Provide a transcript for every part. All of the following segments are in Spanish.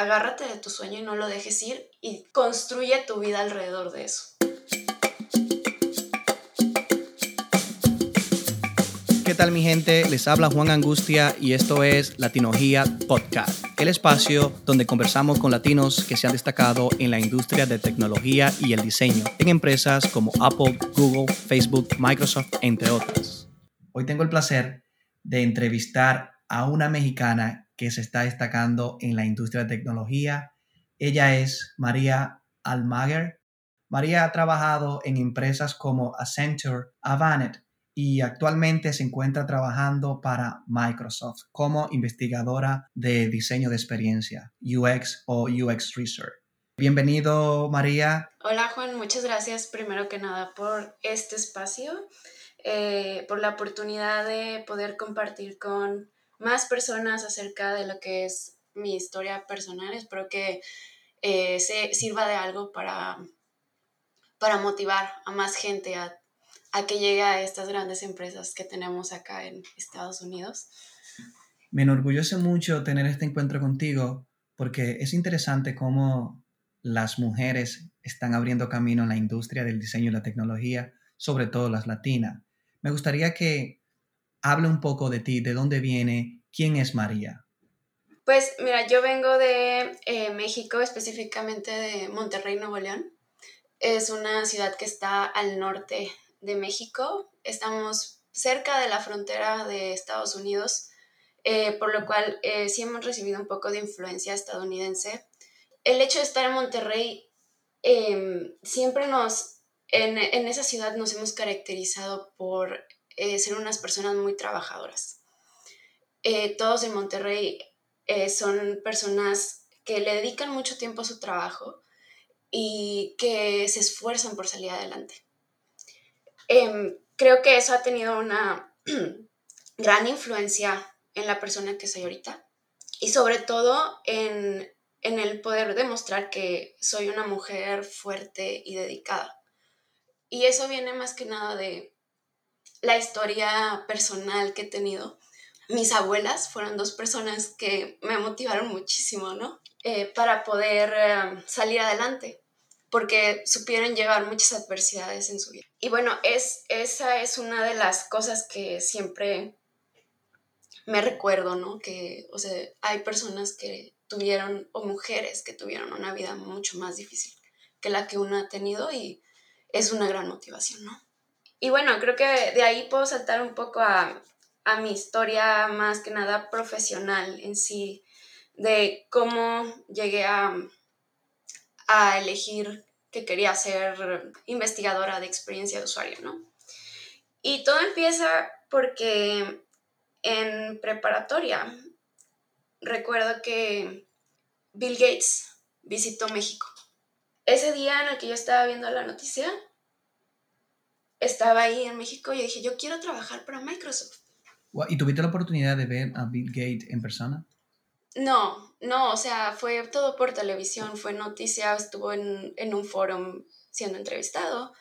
agárrate de tu sueño y no lo dejes ir y construye tu vida alrededor de eso. ¿Qué tal mi gente? Les habla Juan Angustia y esto es Latinogía Podcast, el espacio donde conversamos con latinos que se han destacado en la industria de tecnología y el diseño en empresas como Apple, Google, Facebook, Microsoft, entre otras. Hoy tengo el placer de entrevistar a una mexicana que se está destacando en la industria de tecnología. Ella es María Almaguer. María ha trabajado en empresas como Accenture, Avanet y actualmente se encuentra trabajando para Microsoft como investigadora de diseño de experiencia, UX o UX Research. Bienvenido, María. Hola, Juan. Muchas gracias primero que nada por este espacio, eh, por la oportunidad de poder compartir con más personas acerca de lo que es mi historia personal. Espero que eh, se sirva de algo para, para motivar a más gente a, a, que llegue a estas grandes empresas que tenemos acá en Estados Unidos. Me enorgullece mucho tener este encuentro contigo porque es interesante cómo las mujeres están abriendo camino en la industria del diseño y la tecnología, sobre todo las latinas. Me gustaría que hable un poco de ti, de dónde viene, quién es María. Pues mira, yo vengo de eh, México, específicamente de Monterrey, Nuevo León. Es una ciudad que está al norte de México. Estamos cerca de la frontera de Estados Unidos, eh, por lo cual eh, sí hemos recibido un poco de influencia estadounidense. El hecho de estar en Monterrey em, siempre nos, en, en esa ciudad nos hemos caracterizado por eh, ser unas personas muy trabajadoras. Eh, todos en Monterrey eh, son personas que le dedican mucho tiempo a su trabajo y que se esfuerzan por salir adelante. Em, creo que eso ha tenido una gran influencia en la persona que soy ahorita y sobre todo en, en el poder demostrar que soy una mujer fuerte y dedicada. Y eso viene más que nada de, la historia personal que he tenido. Mis abuelas fueron dos personas que me motivaron muchísimo, ¿no? Eh, para poder eh, salir adelante, porque supieron llevar muchas adversidades en su vida. Y bueno, es, esa es una de las cosas que siempre me recuerdo, ¿no? Que, o sea, hay personas que tuvieron, o mujeres que tuvieron una vida mucho más difícil que la que uno ha tenido y es una gran motivación, ¿no? Y bueno, creo que de ahí puedo saltar un poco a, mi historia más que nada profesional en sí, de cómo llegué a, a elegir que quería ser investigadora de experiencia de usuario, ¿no? Y todo empieza porque en preparatoria recuerdo que Bill Gates visitó México. Ese día en el que yo estaba viendo la noticia, estaba ahí en México y dije, yo quiero trabajar para Microsoft. ¿Y tuviste la oportunidad de ver a Bill Gates en persona? No, no, o sea, fue todo por televisión, fue noticia, estuvo en, en un foro siendo entrevistado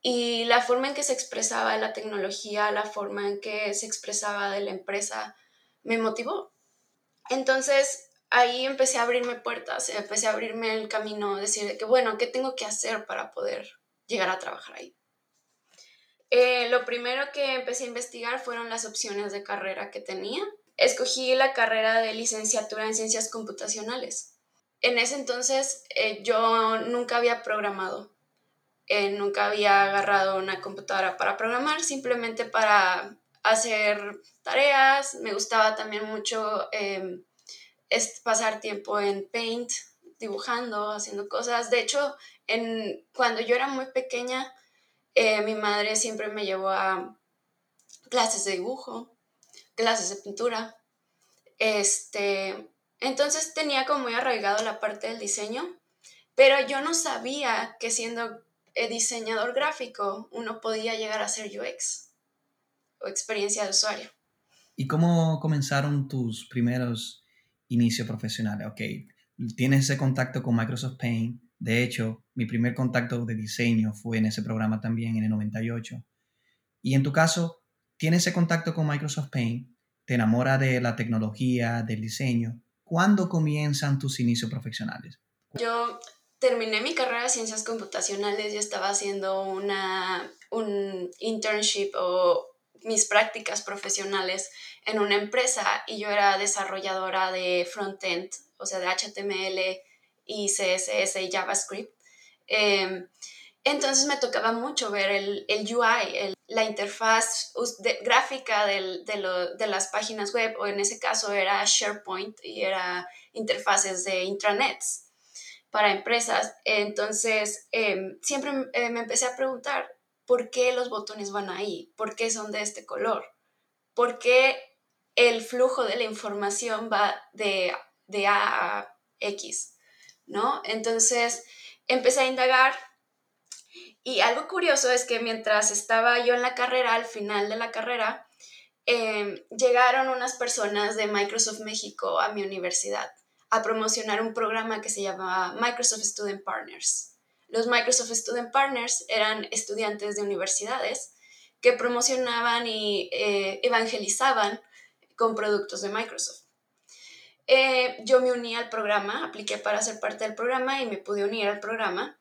y la forma en que se expresaba la tecnología, la forma en que se expresaba de la empresa, me motivó. Entonces ahí empecé a abrirme puertas, empecé a abrirme el camino, decir que bueno, ¿qué tengo que hacer para poder llegar a trabajar ahí? Eh, lo primero que empecé a investigar fueron las opciones de carrera que tenía. Escogí la carrera de licenciatura en ciencias computacionales. En ese entonces eh, yo nunca había programado, eh, nunca había agarrado una computadora para programar, simplemente para hacer tareas. Me gustaba también mucho em, pasar tiempo en Paint, dibujando, haciendo cosas. De hecho, en, cuando yo era muy pequeña, eh, mi madre siempre me llevó a clases de dibujo, clases de pintura. Este, entonces tenía como muy arraigado la parte del diseño, pero yo no sabía que siendo eh, diseñador gráfico uno podía llegar a ser UX o experiencia de usuario. ¿Y cómo comenzaron tus primeros inicios profesionales? Ok, tienes ese contacto con Microsoft Paint, de hecho, mi primer contacto de diseño fue en ese programa también en el 98. Y en tu caso, tienes ese contacto con Microsoft Paint, te enamora de la tecnología, del diseño. ¿cuándo comienzan tus inicios profesionales? Yo terminé mi carrera de ciencias computacionales, yo estaba haciendo una, un internship o mis prácticas profesionales en una empresa y yo era desarrolladora de frontend, o sea, de HTML y CSS y JavaScript. Em, entonces me tocaba mucho ver el, UI, la interfaz gráfica de, de, las páginas web, o en ese caso era SharePoint y era interfaces de intranets para empresas. Entonces, em, siempre eh, me empecé a preguntar, ¿por qué los botones van ahí? ¿Por qué son de este color? ¿Por qué el flujo de la información va de, de A a X? ¿No? Entonces, empecé a indagar y algo curioso es que mientras estaba yo en la carrera, al final de la carrera, em, llegaron unas personas de Microsoft México a mi universidad a promocionar un programa que se llamaba Microsoft Student Partners. Los Microsoft Student Partners eran estudiantes de universidades que promocionaban y eh, evangelizaban con productos de Microsoft. Eh, yo me uní al programa, apliqué para ser parte del programa y me pude unir al programa.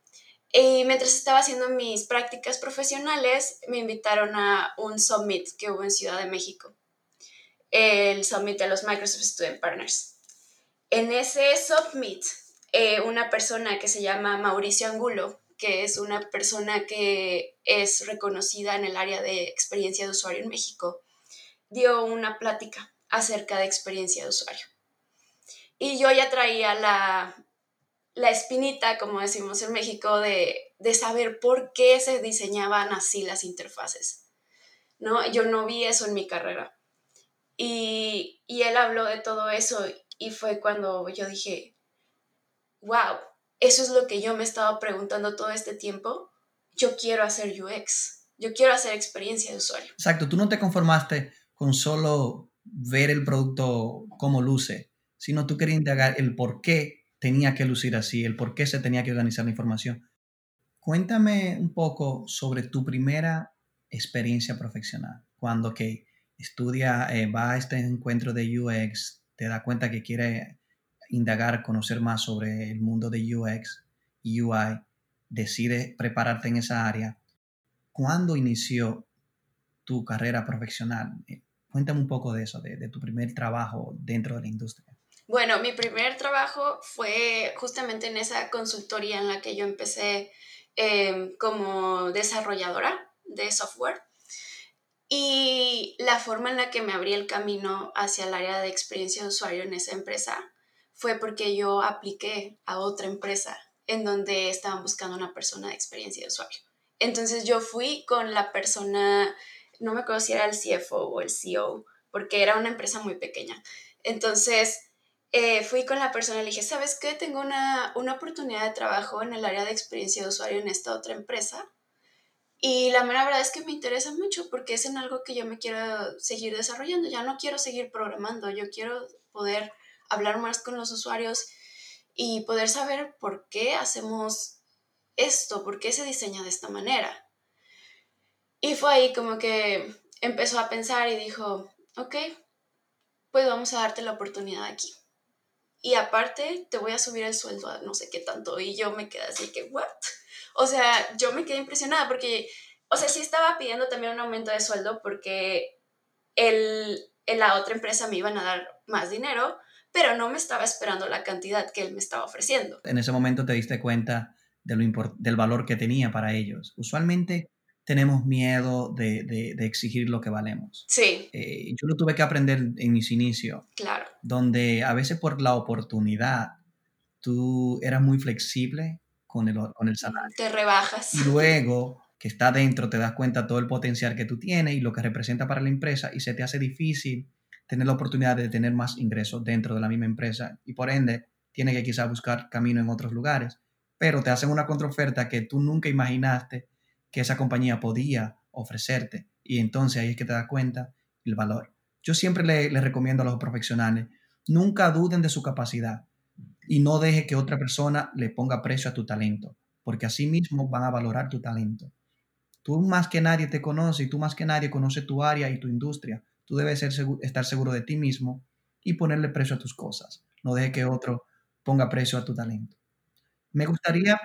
Y mientras estaba haciendo mis prácticas profesionales, me invitaron a un summit que hubo en Ciudad de México, el summit de los Microsoft Student Partners. En ese submit, eh, una persona que se llama Mauricio Angulo, que es una persona que es reconocida en el área de experiencia de usuario en México, dio una plática acerca de experiencia de usuario. Y yo ya traía la, la espinita, como decimos en México, de, de, saber por qué se diseñaban así las interfaces. ¿no? Yo no vi eso en mi carrera. Y, y él habló de todo eso y fue cuando yo dije, wow, eso es lo que yo me estaba preguntando todo este tiempo. Yo quiero hacer UX, yo quiero hacer experiencia de usuario. Exacto, tú no te conformaste con solo ver el producto como luce, sino tú querías indagar el por qué tenía que lucir así, el por qué se tenía que organizar la información. Cuéntame un poco sobre tu primera experiencia profesional, cuando que estudia, eh, va a este encuentro de UX, te da cuenta que quiere indagar, conocer más sobre el mundo de UX y UI, decide prepararte en esa área. ¿Cuándo inició tu carrera profesional? Eh, cuéntame un poco de eso, de, tu primer trabajo dentro de la industria. Bueno, mi primer trabajo fue justamente en esa consultoría en la que yo empecé em, como desarrolladora de software. Y la forma en la que me abrí el camino hacia el área de experiencia de usuario en esa empresa fue porque yo apliqué a otra empresa en donde estaban buscando una persona de experiencia de usuario. Entonces yo fui con la persona, no me acuerdo si era el CFO o el CEO, porque era una empresa muy pequeña. Entonces eh, fui con la persona y le dije, ¿sabes qué? Tengo una, una oportunidad de trabajo en el área de experiencia de usuario en esta otra empresa y la mera verdad es que me interesa mucho porque es en algo que yo me quiero seguir desarrollando. Ya no quiero seguir programando, yo quiero poder hablar más con los usuarios y poder saber por qué hacemos esto, por qué se diseña de esta manera. Y fue ahí como que empezó a pensar y dijo, ok, pues vamos a darte la oportunidad aquí. Y aparte te voy a subir el sueldo a no sé qué tanto. Y yo me quedé así que, ¿what? O sea, yo me quedé impresionada porque, o sea, sí estaba pidiendo también un aumento de sueldo porque el, en la otra empresa me iban a dar más dinero, pero no me estaba esperando la cantidad que él me estaba ofreciendo. En ese momento te diste cuenta de lo del valor que tenía para ellos. Usualmente tenemos miedo de, de, exigir lo que valemos. Sí. Eh, yo lo tuve que aprender en mis inicios. Claro. Donde a veces por la oportunidad tú eras muy flexible con el, con el salario. Te rebajas. Y luego que está dentro te das cuenta todo el potencial que tú tienes y lo que representa para la empresa y se te hace difícil tener la oportunidad de tener más ingresos dentro de la misma empresa y por ende tienes que quizás buscar camino en otros lugares, pero te hacen una contraoferta que tú nunca imaginaste que esa compañía podía ofrecerte y entonces ahí es que te das cuenta el valor. Yo siempre le, recomiendo a los profesionales, nunca duden de su capacidad y no deje que otra persona le ponga precio a tu talento, porque así mismo van a valorar tu talento. Tú más que nadie te conoce y tú más que nadie conoce tu área y tu industria. Tú debes ser estar seguro de ti mismo y ponerle precio a tus cosas. no deje que otro ponga precio a tu talento. Me gustaría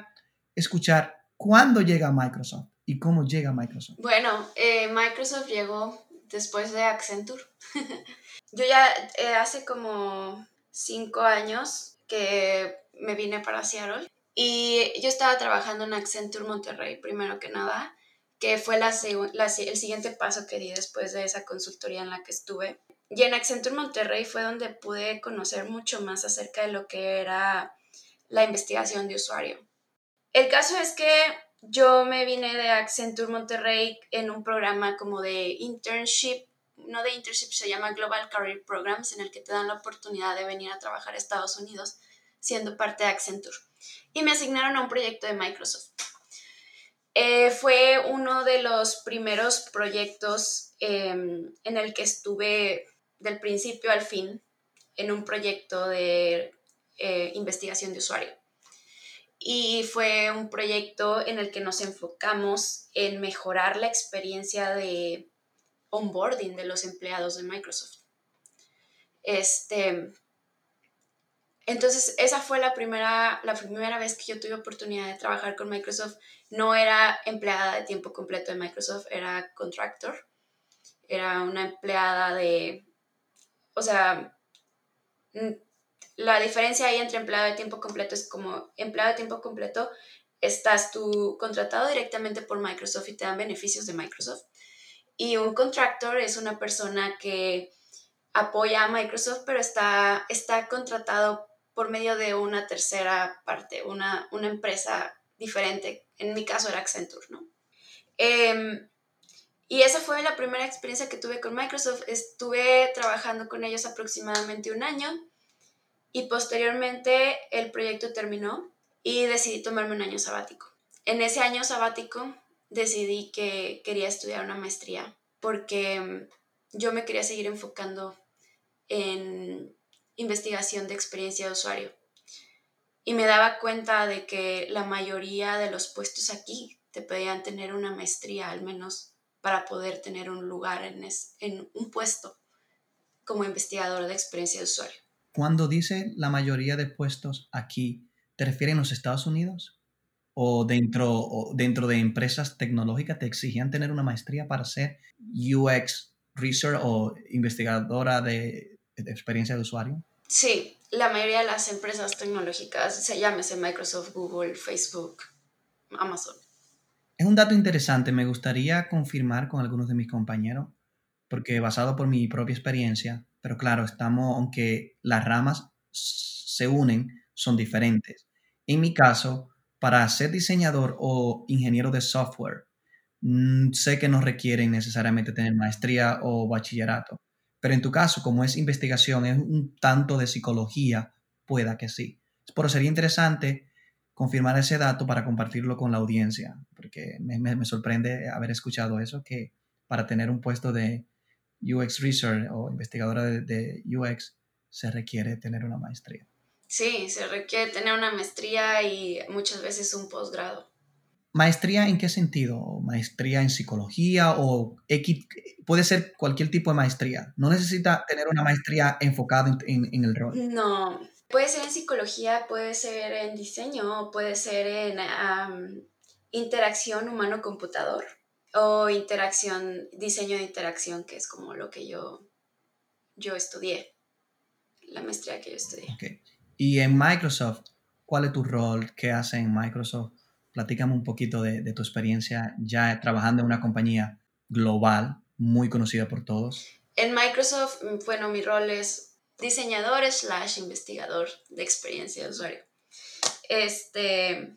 escuchar cuándo llega Microsoft y cómo llega Microsoft. Bueno, eh, Microsoft llegó después de Accenture. Yo ya eh, hace como cinco años que me vine para Seattle y yo estaba trabajando en Accenture Monterrey, primero que nada, que fue la, el siguiente paso que di después de esa consultoría en la que estuve. Y en Accenture Monterrey fue donde pude conocer mucho más acerca de lo que era la investigación de usuario. El caso es que yo me vine de Accenture Monterrey en un programa como de internship, no de internship, se llama Global Career Programs, en el que te dan la oportunidad de venir a trabajar a Estados Unidos siendo parte de Accenture. Y me asignaron a un proyecto de Microsoft. Eh, fue uno de los primeros proyectos em, en el que estuve del principio al fin en un proyecto de eh, investigación de usuario. Y fue un proyecto en el que nos enfocamos en mejorar la experiencia de onboarding de los empleados de Microsoft. Este, entonces, esa fue la primera, la primera vez que yo tuve oportunidad de trabajar con Microsoft. No era empleada de tiempo completo de Microsoft, era contractor. Era una empleada de, o sea, la diferencia ahí entre empleado de tiempo completo es como empleado de tiempo completo, estás tú contratado directamente por Microsoft y te dan beneficios de Microsoft. Y un contractor es una persona que apoya a Microsoft, pero está, está contratado por medio de una tercera parte, una, una empresa diferente. En mi caso era Accenture, ¿no? Em, y esa fue la primera experiencia que tuve con Microsoft. Estuve trabajando con ellos aproximadamente un año y posteriormente el proyecto terminó y decidí tomarme un año sabático. En ese año sabático decidí que quería estudiar una maestría porque mm, yo me quería seguir enfocando en investigación de experiencia de usuario. Y me daba cuenta de que la mayoría de los puestos aquí te pedían tener una maestría al menos para poder tener un lugar en, en un puesto como investigador de experiencia de usuario. Cuando dice la mayoría de puestos aquí, ¿te refieres a los Estados Unidos? ¿O dentro, dentro de empresas tecnológicas te exigían tener una maestría para ser UX Research o investigadora de, experiencia de usuario? Sí, la mayoría de las empresas tecnológicas, se llámese Microsoft, Google, Facebook, Amazon. Es un dato interesante, me gustaría confirmar con algunos de mis compañeros, porque basado por mi propia experiencia, pero claro, estamos, aunque las ramas se unen, son diferentes. En mi caso, para ser diseñador o ingeniero de software, mm, sé que no requieren necesariamente tener maestría o bachillerato. Pero en tu caso, como es investigación, es un tanto de psicología, pueda que sí. Por eso sería interesante confirmar ese dato para compartirlo con la audiencia, porque me sorprende haber escuchado eso, que para tener un puesto de UX Research o investigadora de, UX, se requiere tener una maestría. Sí, se requiere tener una maestría y muchas veces un posgrado. ¿Maestría en qué sentido? ¿Maestría en psicología o X, puede ser cualquier tipo de maestría? ¿No necesita tener una maestría enfocada en, el rol? No, puede ser en psicología, puede ser en diseño, puede ser en interacción humano-computador o interacción, diseño de interacción, que es como lo que yo, yo estudié, la maestría que yo estudié. Okay. Y en Microsoft, ¿cuál es tu rol? ¿Qué hace en Microsoft? Platícame un poquito de, de tu experiencia ya trabajando en una compañía global, muy conocida por todos. En Microsoft, bueno, mi rol es diseñador slash investigador de experiencia de usuario. Este,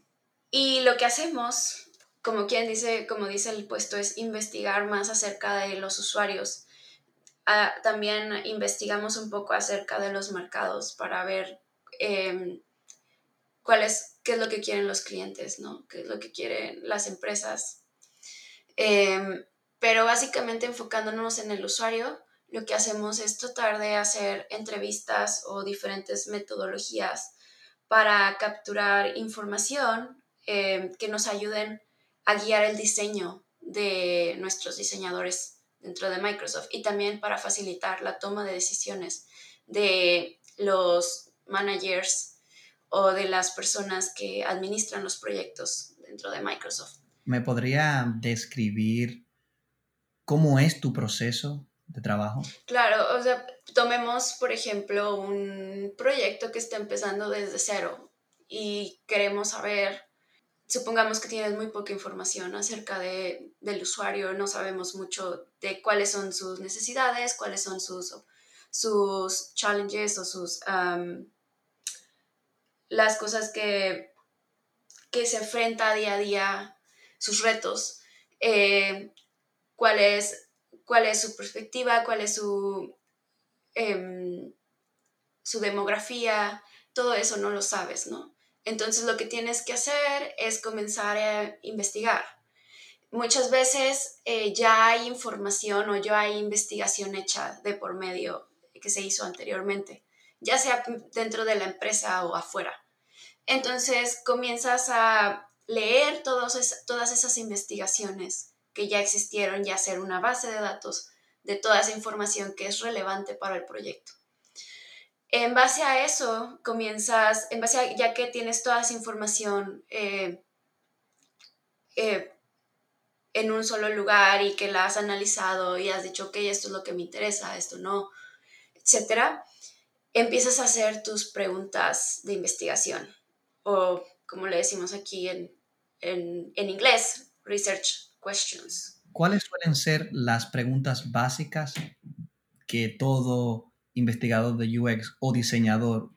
y lo que hacemos como quien dice, como dice el puesto, es investigar más acerca de los usuarios. Ah, también investigamos un poco acerca de los mercados para ver es, qué es lo que quieren los clientes, ¿no? qué es lo que quieren las empresas. Em, pero básicamente enfocándonos en el usuario, lo que hacemos es tratar de hacer entrevistas o diferentes metodologías para capturar información em, que nos ayuden a guiar el diseño de nuestros diseñadores dentro de Microsoft y también para facilitar la toma de decisiones de los managers o de las personas que administran los proyectos dentro de Microsoft. ¿Me podría describir cómo es tu proceso de trabajo? Claro, o sea, tomemos, por ejemplo, un proyecto que está empezando desde cero y queremos saber, supongamos que tienes muy poca información acerca de, del usuario, no sabemos mucho de cuáles son sus necesidades, cuáles son sus, sus challenges o sus... las cosas que, que se enfrenta día a día, sus retos, eh, cuál, es, su perspectiva, cuál es su, em, su demografía, todo eso no lo sabes, ¿no? Entonces lo que tienes que hacer es comenzar a investigar. Muchas veces eh, ya hay información o ya hay investigación hecha de por medio que se hizo anteriormente, ya sea dentro de la empresa o afuera. Entonces comienzas a leer todas esas investigaciones que ya existieron y hacer una base de datos de toda esa información que es relevante para el proyecto. En base a eso, comienzas, en base a, ya que tienes toda esa información eh, eh, en un solo lugar y que la has analizado y has dicho, ok, esto es lo que me interesa, esto no, etcétera, empiezas a hacer tus preguntas de investigación o como le decimos aquí en, en, en inglés, research questions. ¿Cuáles suelen ser las preguntas básicas que todo investigador de UX o diseñador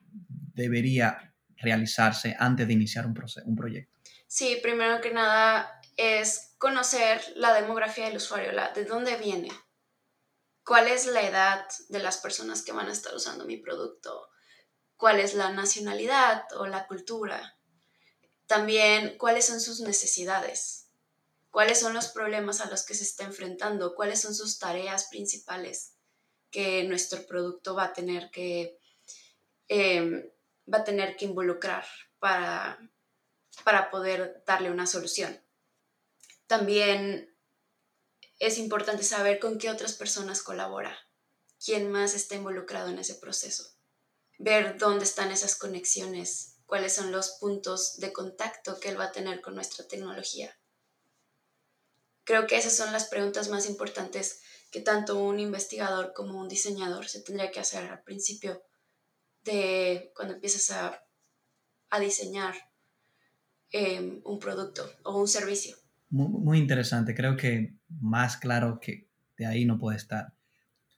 debería realizarse antes de iniciar un, un proyecto? Sí, primero que nada es conocer la demografía del usuario, la, de dónde viene, cuál es la edad de las personas que van a estar usando mi producto, cuál es la nacionalidad o la cultura, también cuáles son sus necesidades, cuáles son los problemas a los que se está enfrentando, cuáles son sus tareas principales que nuestro producto va a tener que, em, va a tener que involucrar para, para poder darle una solución. También es importante saber con qué otras personas colabora, quién más está involucrado en ese proceso, ver dónde están esas conexiones, cuáles son los puntos de contacto que él va a tener con nuestra tecnología. Creo que esas son las preguntas más importantes que tanto un investigador como un diseñador se tendría que hacer al principio de cuando empiezas a, diseñar em, un producto o un servicio. Muy, interesante, creo que más claro que de ahí no puede estar.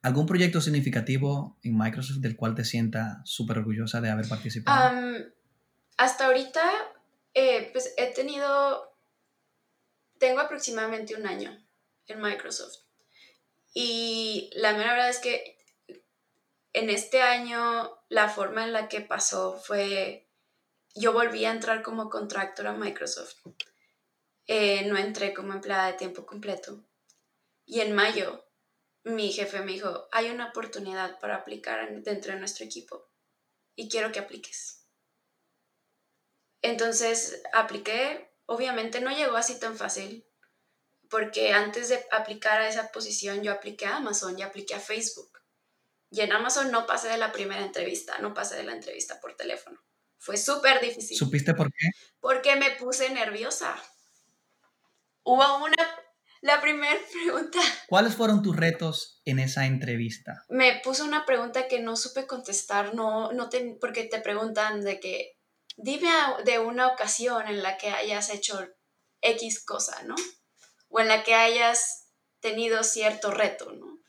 ¿Algún proyecto significativo en Microsoft del cual te sienta súper orgullosa de haber participado? hasta ahorita, eh, pues he tenido, tengo aproximadamente un año en Microsoft y la mera verdad es que en este año la forma en la que pasó fue, yo volví a entrar como contractor a Microsoft. Eh, no entré como empleada de tiempo completo. Y en mayo mi jefe me dijo, hay una oportunidad para aplicar dentro de nuestro equipo y quiero que apliques. Entonces apliqué, obviamente no llegó así tan fácil, porque antes de aplicar a esa posición yo apliqué a Amazon y apliqué a Facebook. Y en Amazon no pasé de la primera entrevista, no pasé de la entrevista por teléfono. Fue súper difícil. ¿Supiste por qué? Porque me puse nerviosa. Hubo una, la primera pregunta. ¿Cuáles fueron tus retos en esa entrevista? Me puso una pregunta que no supe contestar, no, no te, porque te preguntan de que, dime de una ocasión en la que hayas hecho X cosa, ¿no? O en la que hayas tenido cierto reto, ¿no?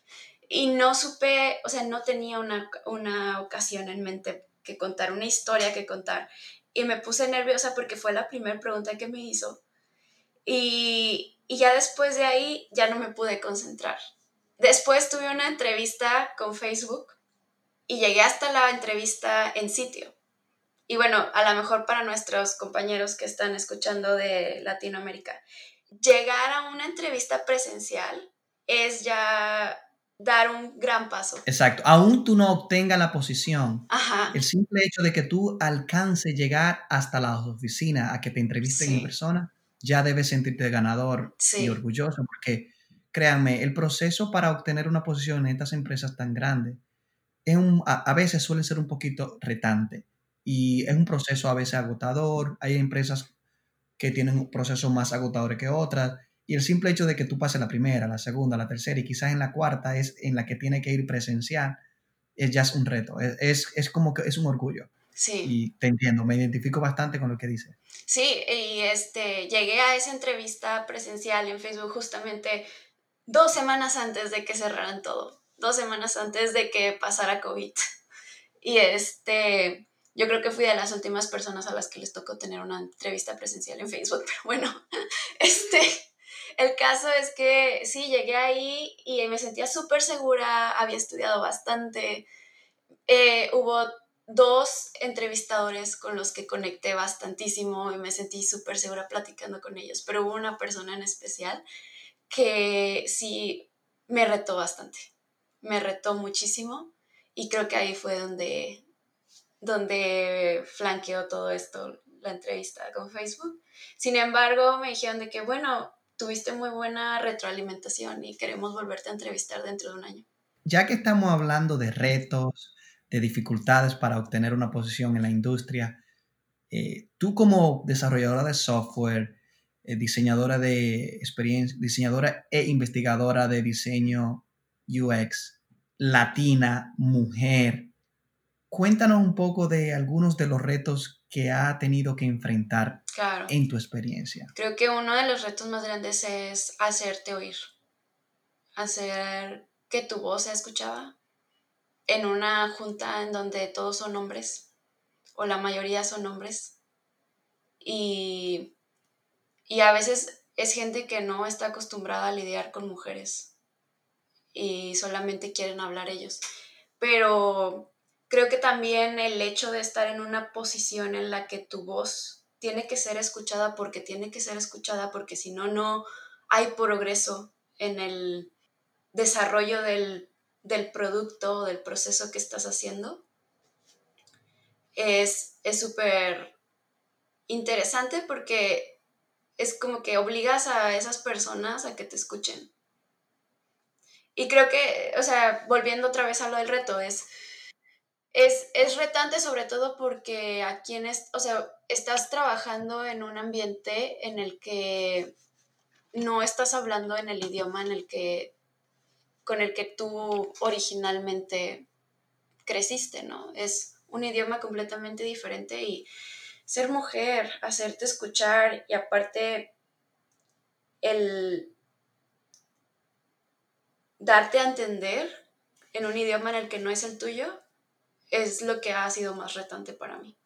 Y no supe, o sea, no tenía una, una ocasión en mente que contar, una historia que contar. Y me puse nerviosa porque fue la primera pregunta que me hizo. Y, y ya después de ahí ya no me pude concentrar. Después tuve una entrevista con Facebook y llegué hasta la entrevista en sitio. Y bueno, a lo mejor para nuestros compañeros que están escuchando de Latinoamérica, llegar a una entrevista presencial es ya dar un gran paso. Exacto. Aún tú no obtengas la posición, el simple hecho de que tú alcances llegar hasta la oficina a que te entrevisten en persona, ya debes sentirte ganador y orgulloso, porque créanme, el proceso para obtener una posición en estas empresas tan grandes es un, a, veces suele ser un poquito retante, y es un proceso a veces agotador. Hay empresas que tienen un proceso más agotador que otras. Y el simple hecho de que tú pases la primera, la segunda, la tercera y quizás en la cuarta es en la que tiene que ir presencial, es ya es un reto. Es, es, como que es un orgullo. Sí. Y te entiendo, me identifico bastante con lo que dices. Sí, y este, llegué a esa entrevista presencial en Facebook justamente dos semanas antes de que cerraran todo, dos semanas antes de que pasara COVID. Y este, yo creo que fui de las últimas personas a las que les tocó tener una entrevista presencial en Facebook, pero bueno, este, el caso es que sí, llegué ahí y me sentía súper segura, había estudiado bastante, eh, hubo dos entrevistadores con los que conecté bastantísimo y me sentí súper segura platicando con ellos, pero hubo una persona en especial que sí me retó bastante, me retó muchísimo y creo que ahí fue donde, donde flanqueó todo esto, la entrevista con Facebook. Sin embargo, me dijeron de que, bueno, tuviste muy buena retroalimentación y queremos volverte a entrevistar dentro de un año. Ya que estamos hablando de retos, de dificultades para obtener una posición en la industria, eh, tú como desarrolladora de software, eh, diseñadora de experiencia, diseñadora e investigadora de diseño UX, latina, mujer, cuéntanos un poco de algunos de los retos que ha tenido que enfrentar en tu experiencia. Creo que uno de los retos más grandes es hacerte oír, hacer que tu voz sea escuchada en una junta en donde todos son hombres o la mayoría son hombres y, y a veces es gente que no está acostumbrada a lidiar con mujeres y solamente quieren hablar ellos. Pero creo que también el hecho de estar en una posición en la que tu voz tiene que ser escuchada porque tiene que ser escuchada porque si no, no hay progreso en el desarrollo del, del producto o del proceso que estás haciendo. Es súper interesante porque es como que obligas a esas personas a que te escuchen. Y creo que, o sea, volviendo otra vez a lo del reto, es es, retante sobre todo porque a quienes, o sea, estás trabajando en un ambiente en el que no estás hablando en el idioma en el que con el que tú originalmente creciste, ¿no? Es un idioma completamente diferente y ser mujer, hacerte escuchar y aparte el darte a entender en un idioma en el que no es el tuyo es lo que ha sido más retante para mí.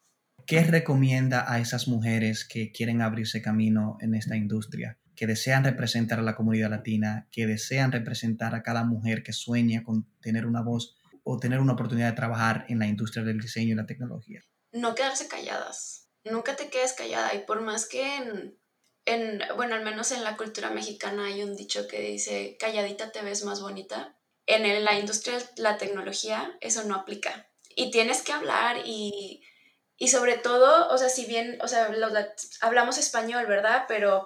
¿Qué recomienda a esas mujeres que quieren abrirse camino en esta industria, que desean representar a la comunidad latina, que desean representar a cada mujer que sueña con tener una voz o tener una oportunidad de trabajar en la industria del diseño y la tecnología? No quedarse calladas. Nunca te quedes callada y por más que en, en bueno, al menos en la cultura mexicana hay un dicho que dice, calladita te ves más bonita. En la industria de la tecnología eso no aplica y tienes que hablar y, sobre todo, o sea, si bien, o sea, hablamos español, ¿verdad? Pero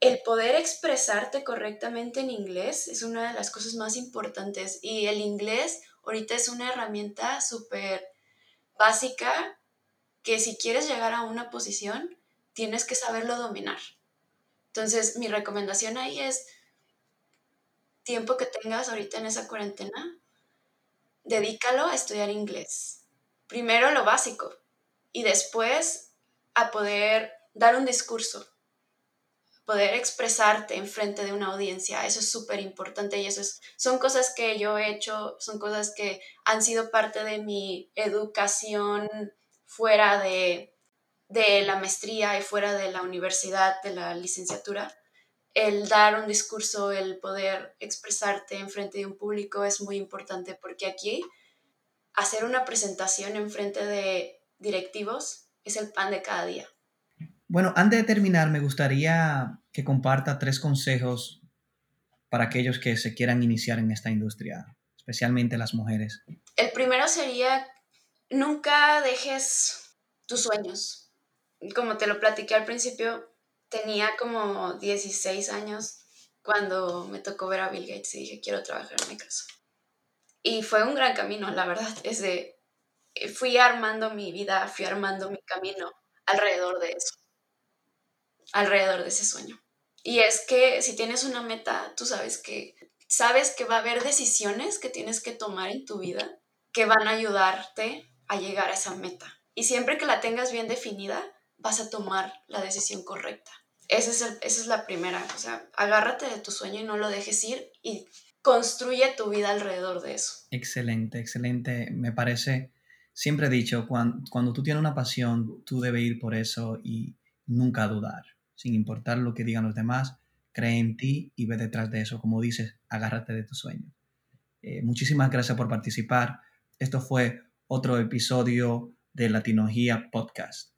el poder expresarte correctamente en inglés es una de las cosas más importantes y el inglés ahorita es una herramienta súper básica que si quieres llegar a una posición, tienes que saberlo dominar. Entonces, mi recomendación ahí es tiempo que tengas ahorita en esa cuarentena, dedícalo a estudiar inglés. Primero lo básico y después a poder dar un discurso, poder expresarte en frente de una audiencia. Eso es súper importante y eso es, son cosas que yo he hecho, son cosas que han sido parte de mi educación fuera de, de la maestría y fuera de la universidad, de la licenciatura el dar un discurso, el poder expresarte en frente de un público es muy importante porque aquí hacer una presentación en frente de directivos es el pan de cada día. Bueno, antes de terminar, me gustaría que comparta tres consejos para aquellos que se quieran iniciar en esta industria, especialmente las mujeres. El primero sería, nunca dejes tus sueños. Como te lo platiqué al principio, tenía como 16 años cuando me tocó ver a Bill Gates y dije, quiero trabajar en mi casa. Y fue un gran camino, la verdad, es de eh, fui armando mi vida, fui armando mi camino alrededor de eso, alrededor de ese sueño. Y es que si tienes una meta, tú sabes que sabes que va a haber decisiones que tienes que tomar en tu vida que van a ayudarte a llegar a esa meta. Y siempre que la tengas bien definida, vas a tomar la decisión correcta. Esa es, esa es la primera, o sea, agárrate de tu sueño y no lo dejes ir y construye tu vida alrededor de eso. Excelente, excelente. Me parece, siempre he dicho, cuando, cuando tú tienes una pasión, tú debes ir por eso y nunca dudar, sin importar lo que digan los demás, cree en ti y ve detrás de eso. Como dices, agárrate de tu sueño. Eh, muchísimas gracias por participar. Esto fue otro episodio de Latinología Podcast.